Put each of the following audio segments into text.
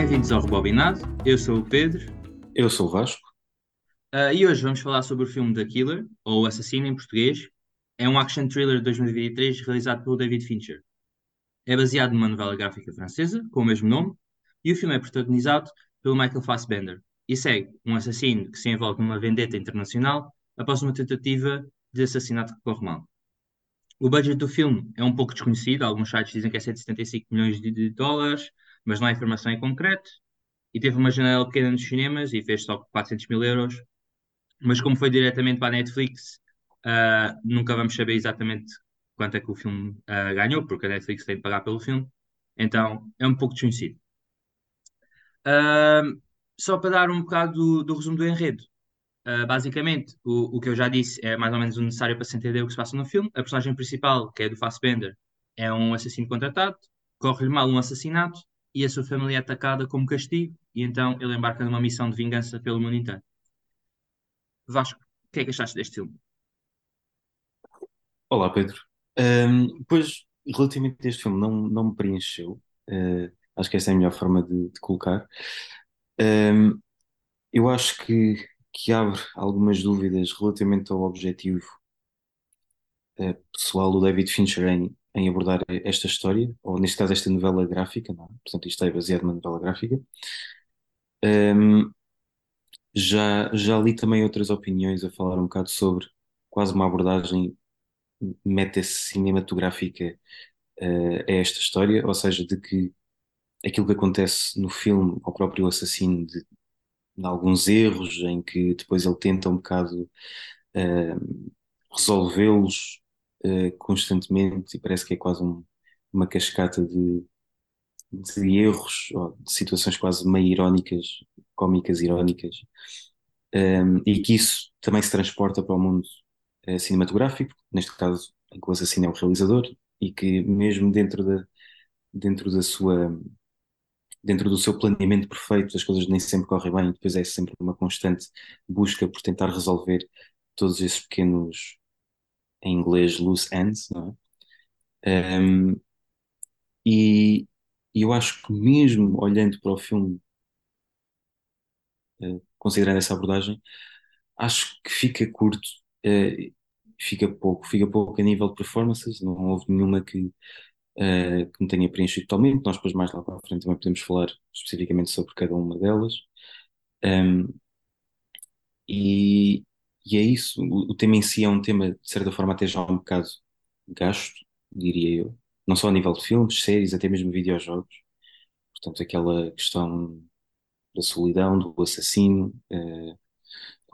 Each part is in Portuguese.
Bem-vindos ao Rebobinado. Eu sou o Pedro Eu sou o Vasco. ah, e hoje vamos falar sobre o filme The Killer, ou Assassino em português. É um action thriller de 2023 realizado pelo David Fincher. É baseado numa novela gráfica francesa com o mesmo nome e o filme é protagonizado pelo Michael Fassbender e segue um assassino que se envolve numa vendetta internacional após uma tentativa de assassinato que corre mal. O budget do filme é um pouco desconhecido, alguns sites dizem que é 175 milhões de dólares, mas não há informação em concreto. E teve uma janela pequena nos cinemas e fez só 400 mil euros. Mas como foi diretamente para a Netflix, ah, nunca vamos saber exatamente quanto é que o filme ah, ganhou, porque a Netflix tem de pagar pelo filme. Então é um pouco desconhecido. Ah, só para dar um bocado do, do resumo do enredo. Uh, basicamente, o, o que eu já disse é mais ou menos o necessário para se entender o que se passa no filme. A personagem principal, que é do Fassbender, é um assassino contratado, corre-lhe mal um assassinato e a sua família é atacada como castigo, e então ele embarca numa missão de vingança pelo mundo inteiro. Vasco, o que é que achaste deste filme? Olá, Pedro. Ahm, pois, relativamente a este filme, não, não me preencheu. Ah, acho que essa é a melhor forma de, de colocar. Ahm, eu acho que, que abre algumas dúvidas relativamente ao objetivo ah, pessoal do David Fincher em, em abordar esta história, ou neste caso esta novela gráfica, não é? Portanto, isto é baseado numa novela gráfica. Ahm, já, já li também outras opiniões a falar um bocado sobre quase uma abordagem meta-cinematográfica eh, a esta história, ou seja, de que aquilo que acontece no filme ao próprio assassino, de, de alguns erros em que depois ele tenta um bocado eh, resolvê-los eh, constantemente e parece que é quase um- uma cascata de, de erros, ou de situações quase meio irónicas, cómicas irónicas, Um, e que isso também se transporta para o mundo eh, cinematográfico, neste caso em que o assassino é o realizador, e que mesmo dentro da, dentro da sua, dentro do seu planeamento perfeito, as coisas nem sempre correm bem, e depois é sempre uma constante busca por tentar resolver todos esses pequenos, em inglês, loose ends, não é? Um, e, eu acho que mesmo olhando para o filme, eh, considerando essa abordagem, acho que fica curto, eh, fica pouco, fica pouco a nível de performances, não houve nenhuma que, eh, que me tenha preenchido totalmente. Nós depois mais lá para a frente também podemos falar especificamente sobre cada uma delas. Um, e, e é isso, o, o tema em si é um tema, de certa forma, até já um bocado gasto, diria eu. Não só a nível de filmes, séries, até mesmo videojogos. Portanto, aquela questão da solidão, do assassino, eh,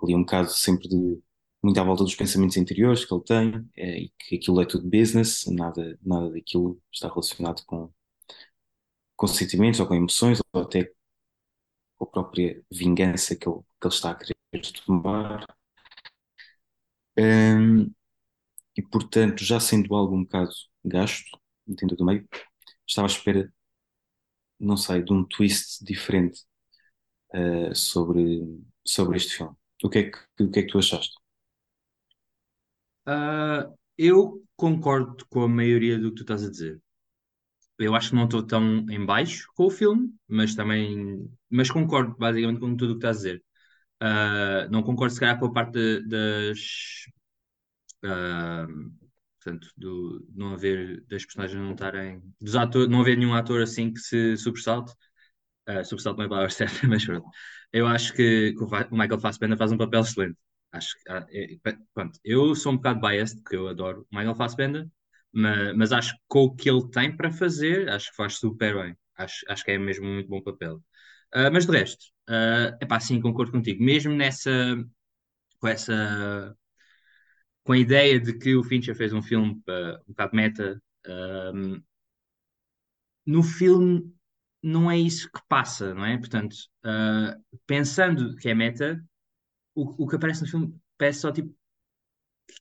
ali um bocado sempre de muito à volta dos pensamentos interiores que ele tem, eh, e que aquilo é tudo business, nada, nada daquilo está relacionado com, com sentimentos ou com emoções, ou até com a própria vingança que ele, que ele está a querer tomar. Hum, e portanto, já sendo algo um bocado gasto, dentro do meio, estava à espera, não sei, de um twist diferente eh, sobre, sobre este filme. O que é que, o que é que tu achaste? Ah, eu concordo com a maioria do que tu estás a dizer. Eu acho que não estou tão em baixo com o filme, mas também, mas concordo basicamente com tudo o que estás a dizer. Ah, não concordo se calhar com a parte de- das ah, portanto, do, de não haver das personagens não estarem dos atores, não haver nenhum ator assim que se sobressalte. Uh, sobressalto não é a palavra certa, mas pronto. Eu acho que, que o Michael Fassbender faz um papel excelente. Acho que, ah, é- é- pronto, eu sou um bocado biased, porque eu adoro o Michael Fassbender, mas, mas acho que com o que ele tem para fazer, acho que faz super bem. Acho, acho que é mesmo um muito bom papel. Ah, mas de resto, é epá, sim, concordo contigo. Mesmo nessa, com essa, com a ideia de que o Fincher fez um filme ah, um bocado meta, ah, no filme não é isso que passa, não é? Portanto, ah, pensando que é meta, o, o que aparece no filme parece só tipo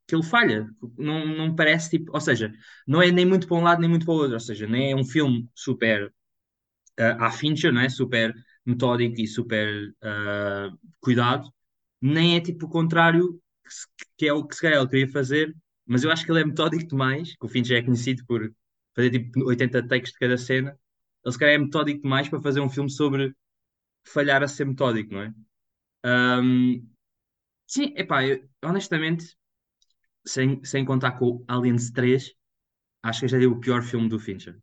que ele falha. Não, não parece tipo, ou seja, não é nem muito para um lado nem muito para o outro, ou seja, nem é um filme super ah, à Fincher, não é? Super metódico e super ah, cuidado, nem é tipo o contrário, que, que é o que se calhar ele queria fazer, mas eu acho que ele é metódico demais, que o Fincher é conhecido por fazer tipo 80 takes de cada cena ele se calhar é metódico demais para fazer um filme sobre falhar a ser metódico, não é? Ahm, sim, epá, eu, honestamente, sem, sem contar com Aliens 3, acho que já dei o pior filme do Fincher.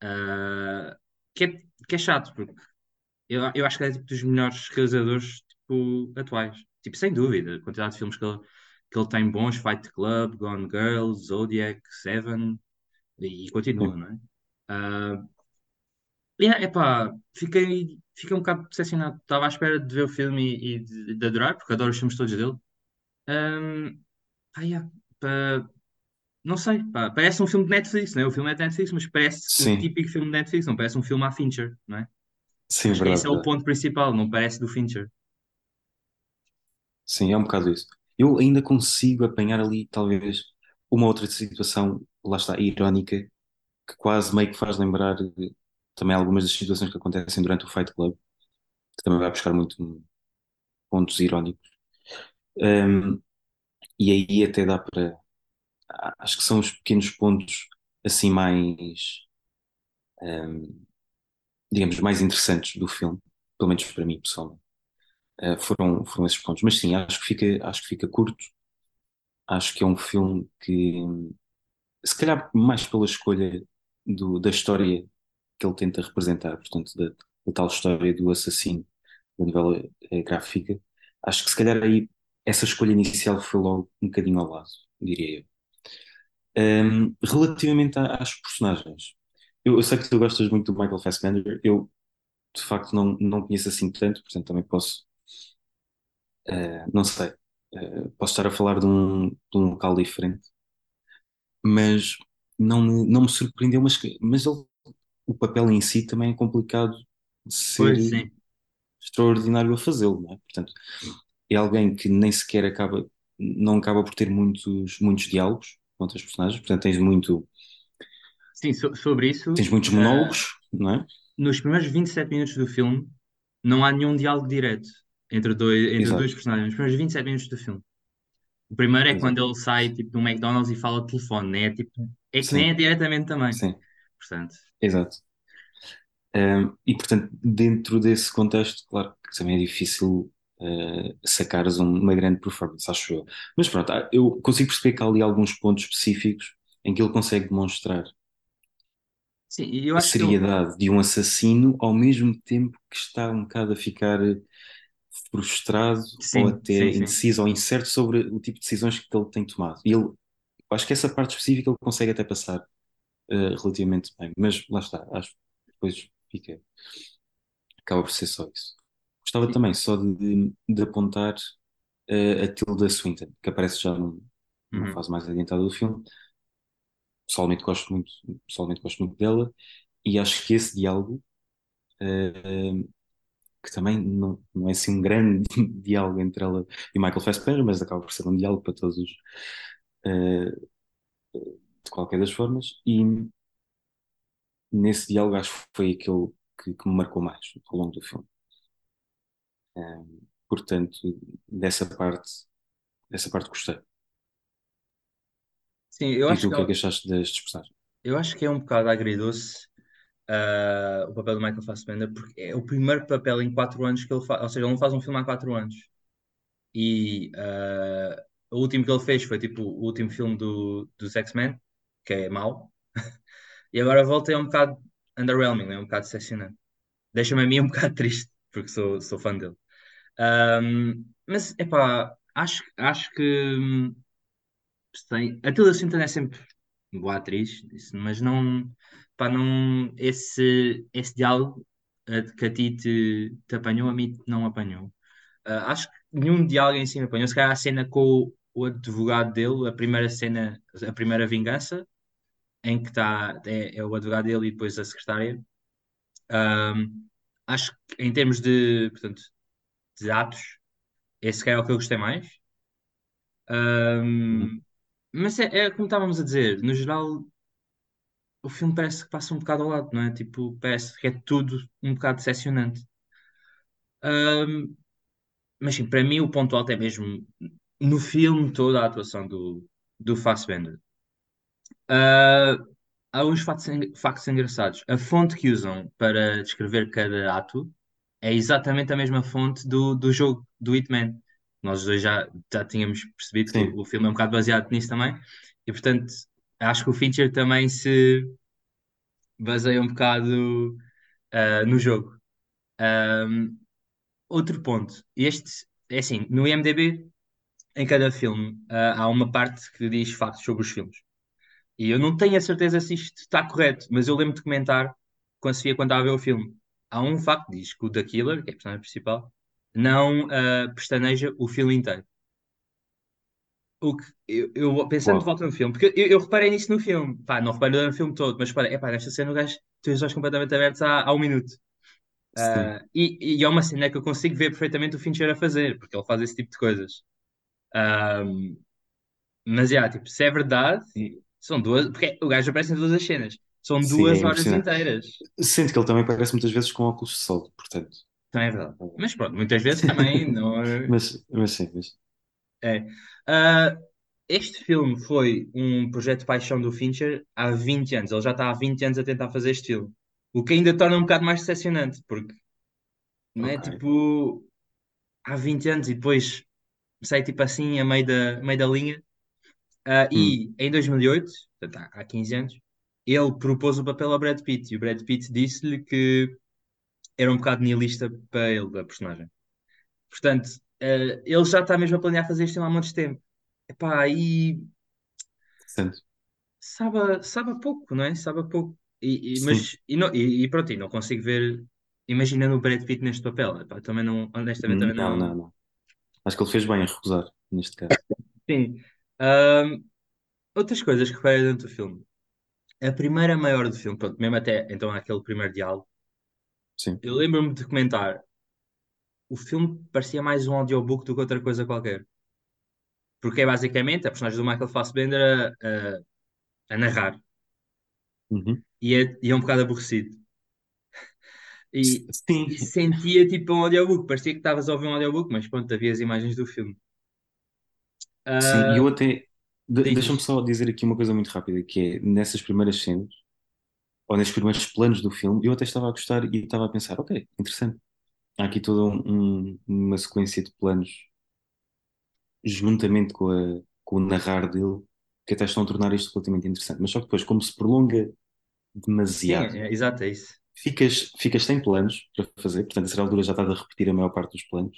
Ah, que é, que é chato, porque eu, eu acho que é tipo, dos melhores realizadores tipo, atuais. Tipo, sem dúvida, a quantidade de filmes que ele, que ele tem bons, Fight Club, Gone Girl, Zodiac, Seven, e continua, não é? Ah, e, epá, fiquei, fiquei um bocado decepcionado. Estava à espera de ver o filme e, e de, de adorar, porque adoro os filmes todos dele. Ahm, pá, yeah, pá, não sei, pá, parece um filme de Netflix, não é? O filme é de Netflix, mas parece sim, típico filme de Netflix, não parece um filme à Fincher, não é? sim, Acho verdade, esse é o ponto principal, não parece do Fincher. Sim, é um bocado isso. Eu ainda consigo apanhar ali, talvez, uma outra situação, lá está, irónica, que quase meio que faz lembrar eh, também algumas das situações que acontecem durante o Fight Club, que também vai buscar muito pontos irónicos. Um, e aí até dá para. Acho que são os pequenos pontos assim mais, um, digamos, mais interessantes do filme, pelo menos para mim, pessoalmente. Uh, foram, foram esses pontos. Mas sim, acho que fica, acho que fica curto. Acho que é um filme que, se calhar mais pela escolha do, da história que ele tenta representar, portanto, da, da tal história do assassino da novela eh, gráfica, acho que se calhar aí essa escolha inicial foi logo um bocadinho ao lado, diria eu. Um, relativamente a- às personagens, eu, eu sei que tu gostas muito do Michael Fassbender, eu de facto não, não conheço assim tanto, portanto também posso, eh, não sei, eh, posso estar a falar de um, de um local diferente, mas não me, não me surpreendeu, mas, mas ele, o papel em si também é complicado de ser Pois extraordinário a fazê-lo, não é? Portanto, é alguém que nem sequer acaba, não acaba por ter muitos, muitos diálogos com outras personagens, portanto tens muito, Sim, so- sobre isso, tens muitos ah, monólogos, não é? nos primeiros 27 minutos do filme, não há nenhum diálogo direto entre, dois, entre dois personagens. Nos primeiros 27 minutos do filme. O primeiro é quando exato. ele sai tipo, do McDonald's e fala de telefone, né? É, tipo, é que nem é Sim, diretamente também. sim, Portanto, exato. Um, e portanto, dentro desse contexto, claro que também é difícil uh, sacares um- uma grande performance, acho eu. Mas pronto, há- eu consigo perceber que há ali alguns pontos específicos em que ele consegue demonstrar sim, eu a seriedade de um assassino ao mesmo tempo que está um bocado a ficar frustrado ou Sim, sim, até sim. indeciso ou incerto sobre o tipo de decisões que ele tem tomado. E ele, acho que essa parte específica ele consegue até passar uh, relativamente bem, mas lá está, acho que depois fica, acaba por ser só isso. Gostava também só de, de apontar uh, a Tilda Swinton, que aparece já num- numa Uhum. fase mais adiantada do filme. Pessoalmente gosto muito, pessoalmente gosto muito dela e acho que esse diálogo uh, que também não, não é assim um grande diálogo entre ela e Michael Fassbender, mas acaba por ser um diálogo para todos os, eh, de qualquer das formas, e nesse diálogo acho que foi aquele que, que me marcou mais ao longo do filme. Eh, portanto, dessa parte, dessa parte gostei. Sim, eu E acho tu, o que, que é que achaste destes personagens? eu acho que é um bocado agridoce ah, o papel do Michael Fassbender, porque é o primeiro papel em quatro anos que ele faz. Ou seja, ele não faz um filme há quatro anos. E ah, o último que ele fez foi tipo o último filme do, dos X-Men, que é mau. E agora volta e é um bocado underwhelming, é um bocado decepcionante. Deixa-me a mim um bocado triste, porque sou, sou fã dele. Ahm, mas, epá, acho, acho que hum, sei, a Tilda Swinton é sempre boa atriz, mas não, pá, não, esse, esse diálogo eh, que a ti te, te apanhou, a mim não apanhou. Ah, acho que nenhum diálogo em si me apanhou. Se calhar a cena com o, o advogado dele, a primeira cena, a primeira vingança, em que está é, é o advogado dele e depois a secretária. Ahm, acho que em termos de, portanto, de atos, esse é o que eu gostei mais. Uhum. Ahm, mas é, é como estávamos a dizer, no geral, o filme parece que passa um bocado ao lado, não é? Tipo, parece que é tudo um bocado decepcionante. Ahm, mas sim, para mim o ponto alto é mesmo no filme toda a atuação do, do Fassbender. Ah, há uns factos, factos engraçados. A fonte que usam para descrever cada ato é exatamente a mesma fonte do, do jogo do Hitman. Nós dois já, já tínhamos percebido que Sim, o, o filme é um bocado baseado nisso também, e portanto acho que o Fincher também se baseia um bocado ah, no jogo. Ahm, outro ponto, este é assim, no IMDb, em cada filme, ah, há uma parte que diz factos sobre os filmes. E eu não tenho a certeza se isto está correto, mas eu lembro de comentar com a Sofia quando estava a ver o filme. Há um facto diz que o The Killer, que é a personagem principal, não ah, pestaneja o filme inteiro. O que eu, eu pensando de volta no filme, porque eu, eu reparei nisso no filme, pá, não reparei no filme todo, mas reparei, epá, nesta cena o gajo tem os olhos completamente abertos há, há um minuto. Ah, e, e é uma cena que eu consigo ver perfeitamente o Fincher a fazer, porque ele faz esse tipo de coisas. Ah, mas, yeah, tipo, se é verdade, são duas, porque o gajo aparece em todas as cenas, são sim, é duas horas inteiras. Sinto que ele também parece muitas vezes com óculos de sol, portanto. Também é verdade. Mas pronto, muitas vezes também não é. Mas, mas sim, mas, é. Ah, este filme foi um projeto de paixão do Fincher há 20 anos. Ele já está há 20 anos a tentar fazer este filme. O que ainda torna um bocado mais decepcionante, porque não é ok. tipo há 20 anos e depois sai tipo assim a meio da, meio da linha. Ah, Hum, e em 2008, portanto, há 15 anos, ele propôs o papel ao Brad Pitt e o Brad Pitt disse-lhe que era um bocado nihilista para ele, da personagem. Portanto, eh, ele já está mesmo a planear fazer isto há muito tempo. Epá, e interessante. sabe, a- sabe a pouco, não é? Sabe a pouco. E, e- mas e, não, e, e pronto, e não consigo ver, imaginando o Brad Pitt neste papel. Epá, também não, honestamente, também Não, não. não, não. Acho que ele fez bem em recusar, neste caso. Sim. Ahm, outras coisas que reparei dentro do filme. A primeira maior do filme, pronto, mesmo até então aquele primeiro diálogo, Sim. eu lembro-me de comentar, o filme parecia mais um audiobook do que outra coisa qualquer. Porque é basicamente a personagem do Michael Fassbender a, a, a narrar. Uhum. E é, e é um bocado aborrecido. E, e sentia tipo um audiobook, parecia que estavas a ouvir um audiobook, mas pronto, havia as imagens do filme. sim. E Ah, eu até. De- Deixa-me só dizer aqui uma coisa muito rápida, que é nessas primeiras cenas, ou nesses primeiros planos do filme, eu até estava a gostar e estava a pensar, ok, interessante. Há aqui toda um- um- uma sequência de planos juntamente com, a- com o narrar dele, que até estão a tornar isto relativamente interessante. Mas só que depois, como se prolonga Sim, demasiado, é, exato, é isso. ficas, ficas sem planos para fazer, portanto, a certa altura já estás a repetir a maior parte dos planos,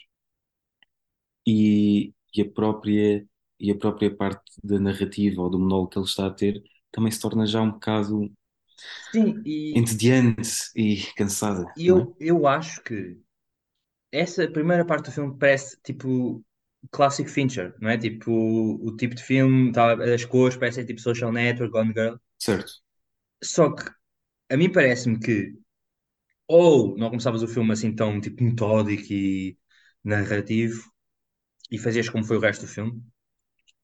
e, e a própria, e a própria parte da narrativa ou do monólogo que ele está a ter também se torna já um bocado Sim, e, entediante e cansada, e não é? eu, eu acho que essa primeira parte do filme parece tipo clássico Fincher, não é? Tipo, o, o tipo de filme, tá, as cores parecem tipo Social Network, Gone Girl. Certo. Só que a mim parece-me que ou não começavas o filme assim tão tipo metódico e narrativo e fazias como foi o resto do filme,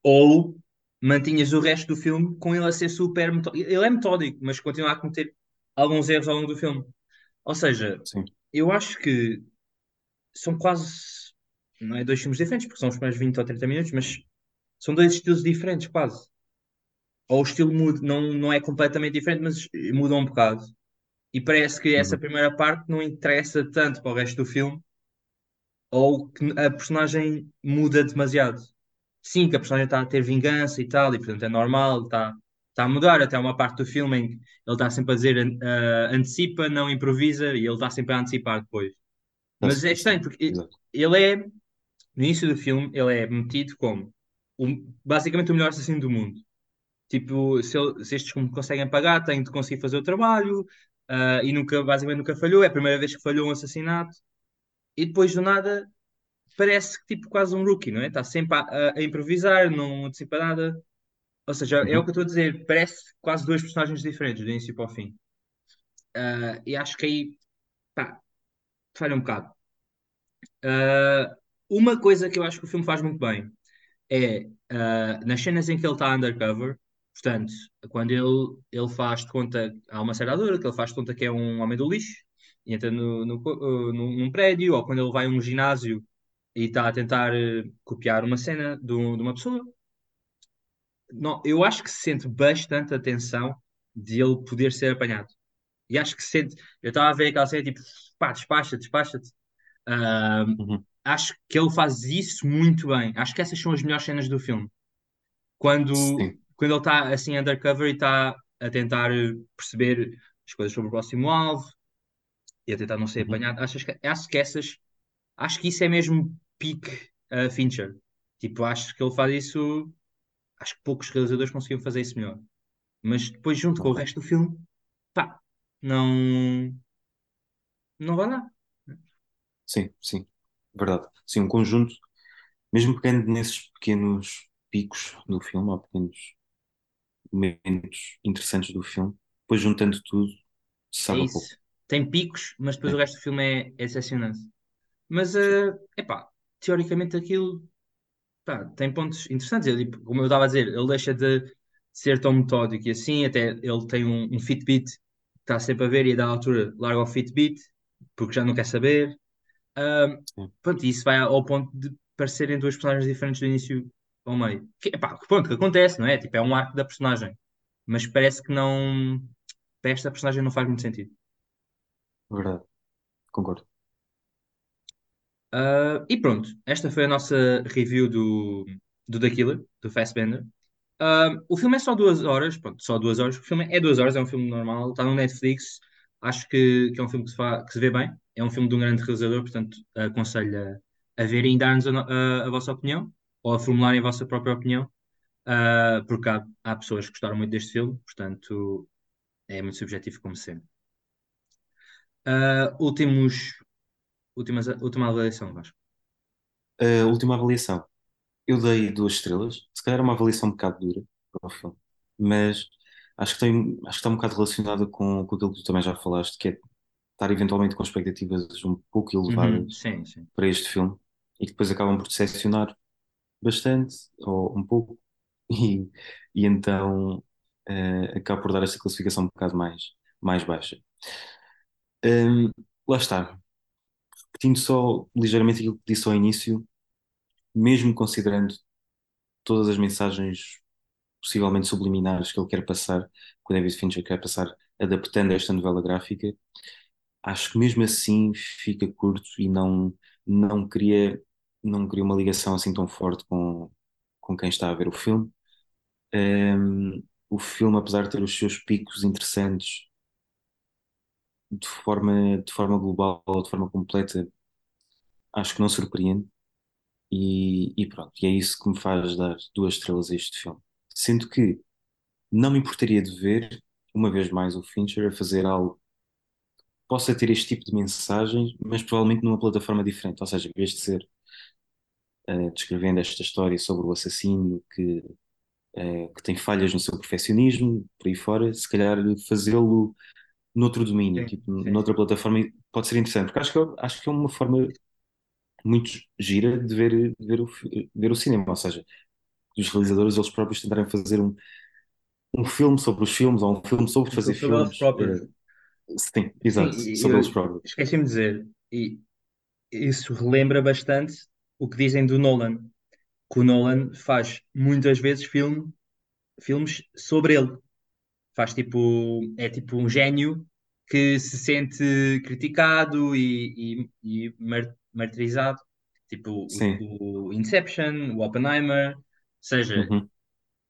ou mantinhas o resto do filme com ele a ser super metódico. Ele é metódico, mas continua a cometer alguns erros ao longo do filme. Ou seja, Sim. eu acho que são quase, não é dois filmes diferentes, porque são os primeiros 20 ou 30 minutos, mas são dois estilos diferentes, quase. Ou o estilo muda, não, não é completamente diferente, mas muda um bocado. E parece que essa Uhum. primeira parte não interessa tanto para o resto do filme, ou que a personagem muda demasiado. Sim, que a personagem está a ter vingança e tal, e portanto é normal, está, está a mudar. Até uma parte do filme em que ele está sempre a dizer ah, antecipa, não improvisa, e ele está sempre a antecipar depois. Mas é Tá- estranho, porque exato. ele é, no início do filme, ele é metido como um- basicamente o melhor assassino do mundo. Tipo, se, ele- se estes me conseguem pagar, tem de conseguir fazer o trabalho, ah, e nunca, basicamente nunca falhou. É a primeira vez que falhou um assassinato. E depois do nada parece que tipo quase um rookie, não é? Está sempre a, a- improvisar, não antecipa nada. Ou seja, é o que Uhum. eu estou a dizer, parece quase dois personagens diferentes, do início para o fim. Ah, e acho que aí, pá, falha um bocado. Ah, uma coisa que eu acho que o filme faz muito bem é ah, nas cenas em que ele está undercover, portanto, quando ele, ele faz de conta, há uma certa altura que ele faz de conta que é um homem do lixo e entra no, no, num, num prédio, ou quando ele vai a um ginásio e está a tentar eh, copiar uma cena de, de uma pessoa. Não, eu acho que se sente bastante atenção de ele poder ser apanhado. E acho que sente. Eu estava a ver aquela cena tipo, pá, despacha, despacha-te. Uh, Uhum. acho que ele faz isso muito bem. Acho que essas são as melhores cenas do filme. Quando, Sim. quando ele está assim undercover e está a tentar perceber as coisas sobre o próximo alvo e a tentar não ser Uhum. apanhado. Acho que, acho que essas. Acho que isso é mesmo peak uh, Fincher. Tipo, acho que ele faz isso. Acho que poucos realizadores conseguiam fazer isso melhor. Mas depois, junto com o resto do filme, pá, não, não vai lá. Sim, sim. Verdade. Sim, um conjunto, mesmo pegando nesses pequenos picos do filme, ou pequenos momentos interessantes do filme, depois juntando tudo, É sabe a pouco. Tem picos, mas depois o Sim, resto do filme é, é decepcionante. Mas, é epá, teoricamente aquilo pá, tem pontos interessantes. Ele, tipo, como eu estava a dizer, ele deixa de ser tão metódico e assim, até ele tem um, um Fitbit que está sempre a ver e da altura larga o Fitbit porque já não quer saber. Sim. pronto, isso vai ao ponto de parecerem duas personagens diferentes do início ao meio. Que, epá, pronto, que acontece, não é? Tipo, é um arco da personagem. Mas parece que não. Para esta personagem não faz muito sentido. Verdade. Concordo. Ah, e pronto, esta foi a nossa review do, do The Killer, do Fassbender. Ah, o filme é só duas horas, pronto, só duas horas. O filme é duas horas, é um filme normal, está no Netflix. Acho que, que é um filme que se, que se vê bem. É um filme de um grande realizador, portanto, aconselho a, a verem e dar-nos a, a- a vossa opinião, ou a formularem a vossa própria opinião, Ah, porque há, há pessoas que gostaram muito deste filme, portanto, é muito subjetivo como sempre. Ah, últimos, últimas, última avaliação, Vasco. A última avaliação. Eu dei duas estrelas. Se calhar é uma avaliação um bocado dura para o filme, mas acho que, tem, acho que está um bocado relacionada com, com aquilo que tu também já falaste, que é estar eventualmente com expectativas um pouco Uhum, elevadas sim, sim. para este filme e que depois acabam por decepcionar bastante ou um pouco e, e então eh, acabo por dar esta classificação um bocado mais, mais baixa. Hum, lá está. Repetindo só ligeiramente aquilo que disse ao início, mesmo considerando todas as mensagens possivelmente subliminares que ele quer passar, que o David Fincher quer passar, adaptando esta novela gráfica, acho que mesmo assim fica curto e não, não cria, não cria uma ligação assim tão forte com, com quem está a ver o filme. Um, o filme, apesar de ter os seus picos interessantes de forma, de forma global, de forma completa, acho que não surpreende. E, e pronto, e é isso que me faz dar duas estrelas a este filme. Sendo que não me importaria de ver, uma vez mais, o Fincher a fazer algo que possa ter este tipo de mensagens, mas provavelmente numa plataforma diferente. Ou seja, em vez de ser eh, descrevendo esta história sobre o assassino que, eh, que tem falhas no seu perfeccionismo, por aí fora, se calhar fazê-lo noutro domínio, Sim, tipo, sim, noutra sim. plataforma, pode ser interessante, porque acho que, eu- acho que é uma forma muito gira de ver, de ver, o, ver o cinema, ou seja, os realizadores eles próprios tentarem fazer um, um filme sobre os filmes, ou um filme sobre fazer filme sobre eles filmes, próprios. eh, sim, Sim, exato, e sobre eles próprios. esqueci-me de dizer, e isso relembra bastante o que dizem do Nolan, que o Nolan faz muitas vezes filme, filmes sobre ele. Faz tipo, é tipo um gênio que se sente criticado e, e, e mar- martirizado, tipo o, o Inception, o Oppenheimer, ou seja, uhum,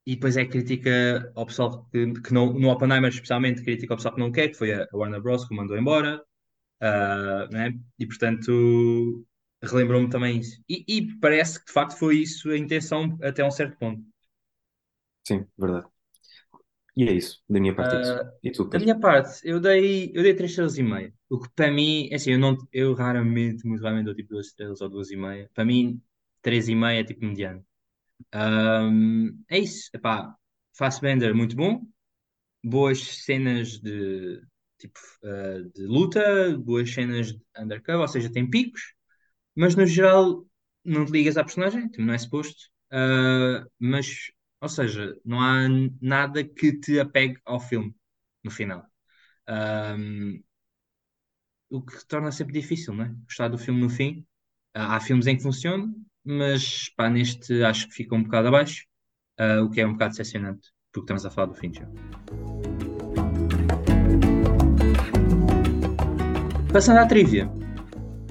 e depois é crítica ao pessoal que, que não, no Oppenheimer especialmente, crítica ao pessoal que não quer, que foi a, Warner Bros. que o mandou embora, ah, né? E portanto relembrou-me também isso. E, e parece que de facto foi isso a intenção até um certo ponto. sim, verdade. E é isso, da minha parte é isso. Ah, E tu, da minha parte, eu dei, eu dei 3 estrelas e meia. O que para mim, é assim, eu, não, eu raramente, muito raramente dou tipo 2 estrelas ou 2 e meia. Para mim, 3 e meia é tipo mediano. Ahm, é isso, epá, Fassbender muito bom, boas cenas de tipo ah, de luta, boas cenas de undercover, ou seja, tem picos, mas no geral não te ligas à personagem, tipo, não é suposto. Ah, mas, ou seja, não há nada que te apegue ao filme no final. Um, o que torna sempre difícil, não é? Gostar do filme no fim. Ah, há filmes em que funciona, mas pá, neste acho que fica um bocado abaixo, uh, o que é um bocado decepcionante, porque estamos a falar do fim já. Passando à trivia.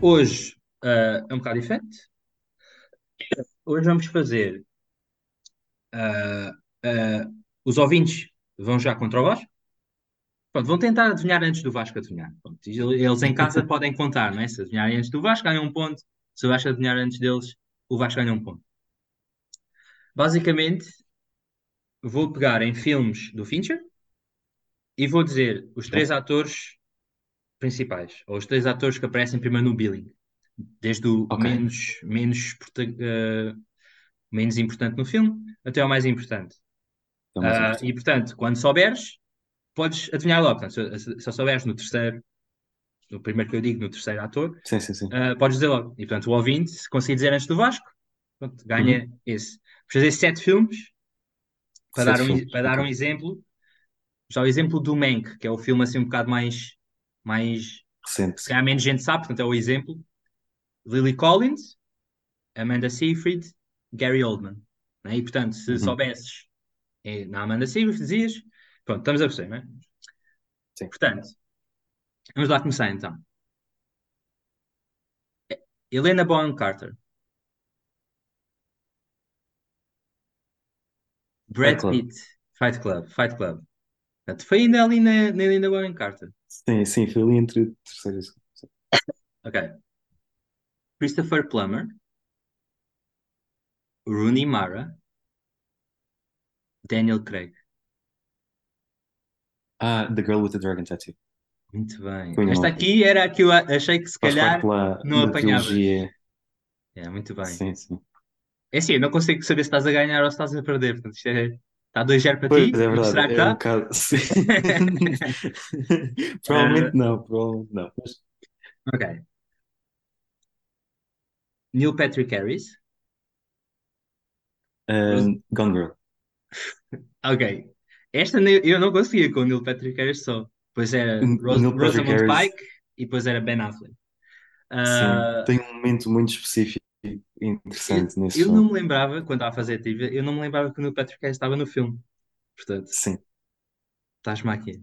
Hoje uh, é um bocado diferente. Hoje vamos fazer ah, os ouvintes vão já contra o Vasco. Pronto, vão tentar adivinhar antes do Vasco adivinhar. Pronto, eles em casa podem contar, não é? Se adivinharem antes do Vasco, ganham um ponto. Se o Vasco adivinhar antes deles, o Vasco ganha um ponto. Basicamente, vou pegar em filmes do Fincher e vou dizer os três atores principais, ou os três atores que aparecem primeiro no billing, desde o Ok. menos, menos, prota- menos importante no filme até ao mais importante. Então, mais importante. e portanto, quando souberes, podes adivinhar logo. Portanto, se, se souberes no terceiro, no primeiro que eu digo, no terceiro ator, Sim, sim, sim. ah, podes dizer logo. E portanto, o ouvinte, se conseguir dizer antes do Vasco, pronto, ganha esse. Vou fazer sete filmes para Sete dar um, filmes, para dar um exemplo. Já o exemplo do Mank, que é o filme assim um bocado mais, mais Recente. se calhar menos gente sabe, portanto é o exemplo. Lily Collins, Amanda Seyfried, Gary Oldman. né? E portanto, se Uhum. soubesses é, na Amanda Seyfried, dizias, pronto, estamos a perceber, não é? Sim. Portanto, vamos lá começar então. Helena Bonham Carter, Brad. Pitt, Fight Club, Fight Club. Portanto, foi ainda ali na, na Helena Bonham Carter. Sim, sim, foi ali entre terceiro e segundo. Ok. Christopher Plummer, Rooney Mara, Daniel Craig. Ah, The Girl with the Dragon Tattoo. Muito bem. Foi Esta aqui era a que eu achei que se Faz calhar parte não trilogia. É, muito bem. Sim, sim. É assim, eu não consigo saber se estás a ganhar ou se estás a perder. Portanto, isto é... Está 2-0 para Pois ti. é verdade, mostrar que é um está. bocado. Provavelmente não, provavelmente não. Mas, Ok. Neil Patrick Harris. Um, Gone Girl. Ok. Esta eu não conseguia com o Neil Patrick Harris só. Pois era Ros Neil Rosamund Harris, Pike e depois era Ben Affleck. sim, Ah, tem um momento muito específico e eu, interessante nesse eu não filme. me lembrava, quando estava a fazer a trivia, eu não me lembrava que o Neil Patrick Harris estava no filme. Portanto, Sim. estás-me aqui.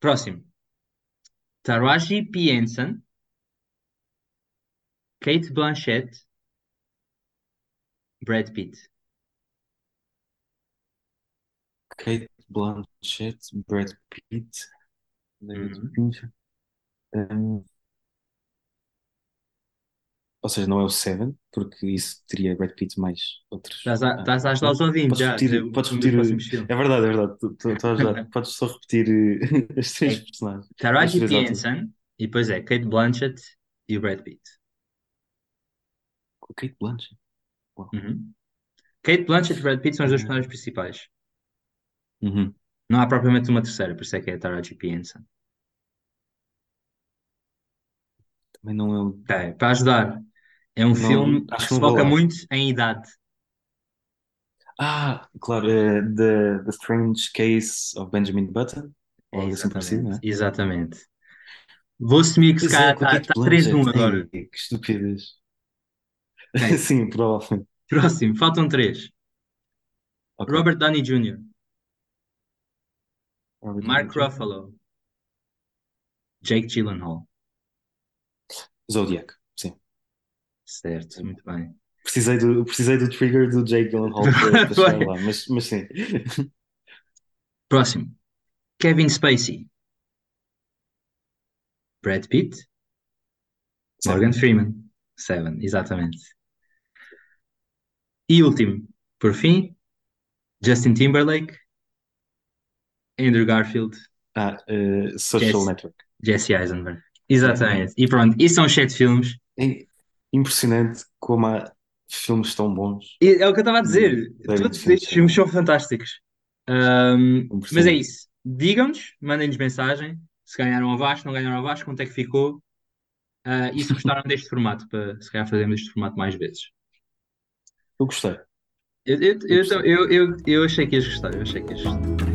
Próximo. Taraji P. Henson, Kate Blanchett, Brad Pitt. Kate Blanchett, Brad Pitt, David Uhum. Fincher. Um, ou seja, não é o Seven, porque isso teria Brad Pitt mais outros. Estás a, Ah, estás a ajudar não? ouvintes Podes já a repetir, podes repetir. É verdade, é verdade. Tu, tu já, podes só repetir eh, as três É personagens, Taraji P. e depois é Kate Blanchett e o Brad Pitt. A Kate Blanchett. Uau. Uhum. Kate Blanchett e Brad Pitt são os dois Ah, personagens principais. Uhum. Não há propriamente uma terceira, por isso é que é Taraji P. Henson. Também não é o. Ok, para ajudar, é um Não, filme acho que que se não vou foca lá. muito em idade. Ah, claro, eh, the, the Strange Case of Benjamin Button, É ou algo assim parecido, não exatamente, é? exatamente. Vou assumir que se Pois é, calhar com a está Kate tá 3-1 Blanchett. agora. Ei, que estupidez. Ok, Sim, provavelmente. próximo, faltam três. Ok. Robert Downey Jr., Mark. Ruffalo, Jake Gyllenhaal. Zodiac, sim. Certo, muito bem. Precisei do, precisei do trigger do Jake Gyllenhaal para, lá, mas, mas sim. Próximo, Kevin Spacey, Brad Pitt, Morgan Seven. Freeman. Seven, exatamente. E último, por fim, Justin Timberlake, Andrew Garfield, Ah, eh, Social Jesse, Network. Jesse Eisenberg. Exatamente. E pronto, e são os sete filmes. É impressionante como há filmes tão bons E é o que eu estava a dizer. David Todos estes Fincher. filmes são fantásticos. Ahm, mas é isso. Digam-nos, mandem-nos mensagem se ganharam a Vasco, não ganharam a Vasco, quanto é que ficou. Ah, e se gostaram deste formato, para se calhar fazermos este formato mais vezes. Eu gostei. Eu, eu, Eu eu, eu, eu achei que ias gostar, eu achei que ias gostar.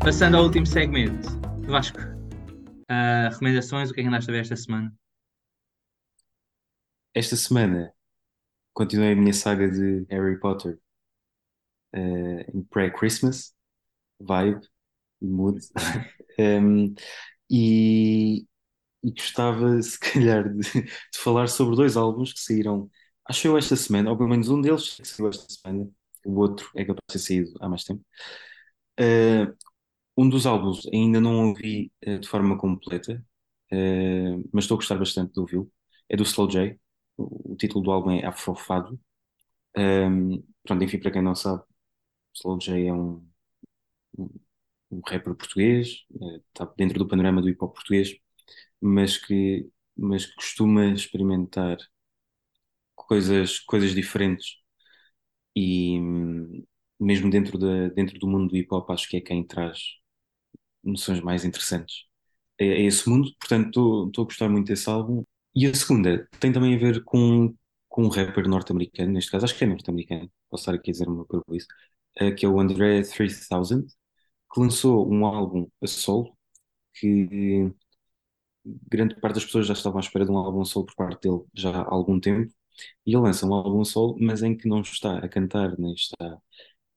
Passando ao último segmento, Vasco, ah, recomendações, o que é que andaste a ver esta semana? Esta semana continuei a minha saga de Harry Potter eh, em pré-Christmas, vibe e mood. Um, E, e gostava, se calhar, de, de falar sobre dois álbuns que saíram, acho eu, esta semana, ou pelo menos um deles que saiu esta semana, o outro é capaz de ter saído há mais tempo. Uh, um dos álbuns ainda não ouvi uh, de forma completa, uh, mas estou a gostar bastante de ouvi-lo. É do Slow J. O, título do álbum é Afrofado. Um, pronto, enfim, para quem não sabe, Slow J é um, um, rapper português, está dentro do panorama do hip hop português, mas que, mas que costuma experimentar coisas, coisas diferentes e hum, mesmo dentro, da, dentro do mundo do hip hop acho que é quem traz noções mais interessantes. A, a esse mundo, portanto estou a gostar muito desse álbum. E a segunda tem também a ver com, com um rapper norte-americano, neste caso acho que é norte-americano, posso estar aqui a dizer uma coisa isso, uh, que é o André 3000, que lançou um álbum a solo que grande parte das pessoas já estavam à espera de um álbum solo por parte dele já há algum tempo, e ele lança um álbum solo, mas em que não está a cantar nem está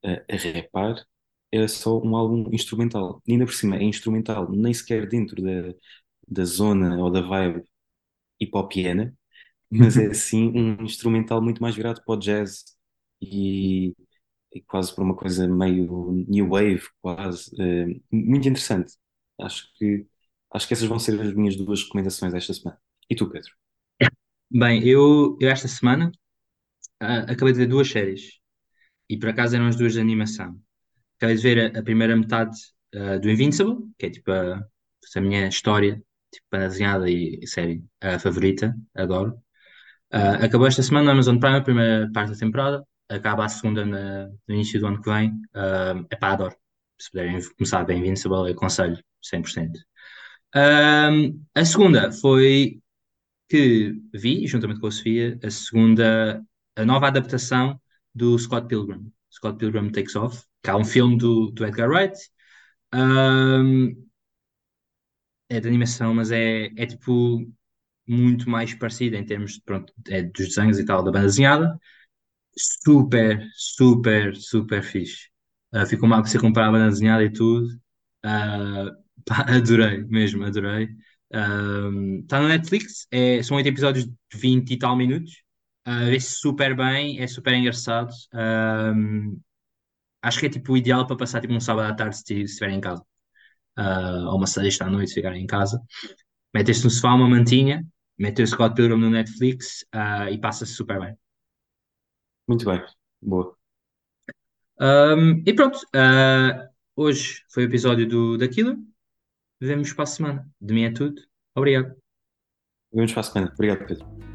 a, a rapar, é só um álbum instrumental. E ainda por cima é instrumental, nem sequer dentro da, da zona ou da vibe hip-hopiana, mas é sim um instrumental muito mais virado para o jazz e, e quase para uma coisa meio new wave, quase. Uh, muito interessante. Acho que Acho que essas vão ser as minhas duas recomendações esta semana. E tu, Pedro? Bem, eu, eu esta semana ah, acabei de ver duas séries e por acaso eram as duas de animação. De ver a, a primeira metade ah, do Invincible, que é tipo a, a minha história, tipo desenhada e, série a favorita, adoro. Ah, acabou esta semana na Amazon Prime, a primeira parte da temporada, acaba a segunda na- no início do ano que vem. é pá, adoro. Se puderem começar bem Invincible, eu aconselho 100%. Um, a segunda foi que vi, juntamente com a Sofia, a segunda, a nova adaptação do Scott Pilgrim. Scott Pilgrim Takes Off, que é um filme do, do Edgar Wright. Um, é de animação, mas é, é tipo muito mais parecido em termos pronto, é dos desenhos e tal da banda desenhada. Super, super, super fixe. Uh, ficou mal que você comprar a banda desenhada e tudo. Uh, pá, adorei, mesmo, adorei. Está no Netflix, é, são oito episódios de 20 e tal minutos. Uh, Vê-se super bem, é super engraçado. Acho que é tipo o ideal para passar tipo, um sábado à tarde se se estiver em casa. Uh, ou uma sexta à noite se estiver em casa. Metes-te no sofá uma mantinha, metes o Scott Pilgrim no Netflix uh, e passa-se super bem. Muito bem, boa. Um, e pronto, uh, hoje foi o episódio do, da Killer. Vemos para a semana. De mim é tudo. Obrigado. Vemos para a semana. Obrigado, Pedro.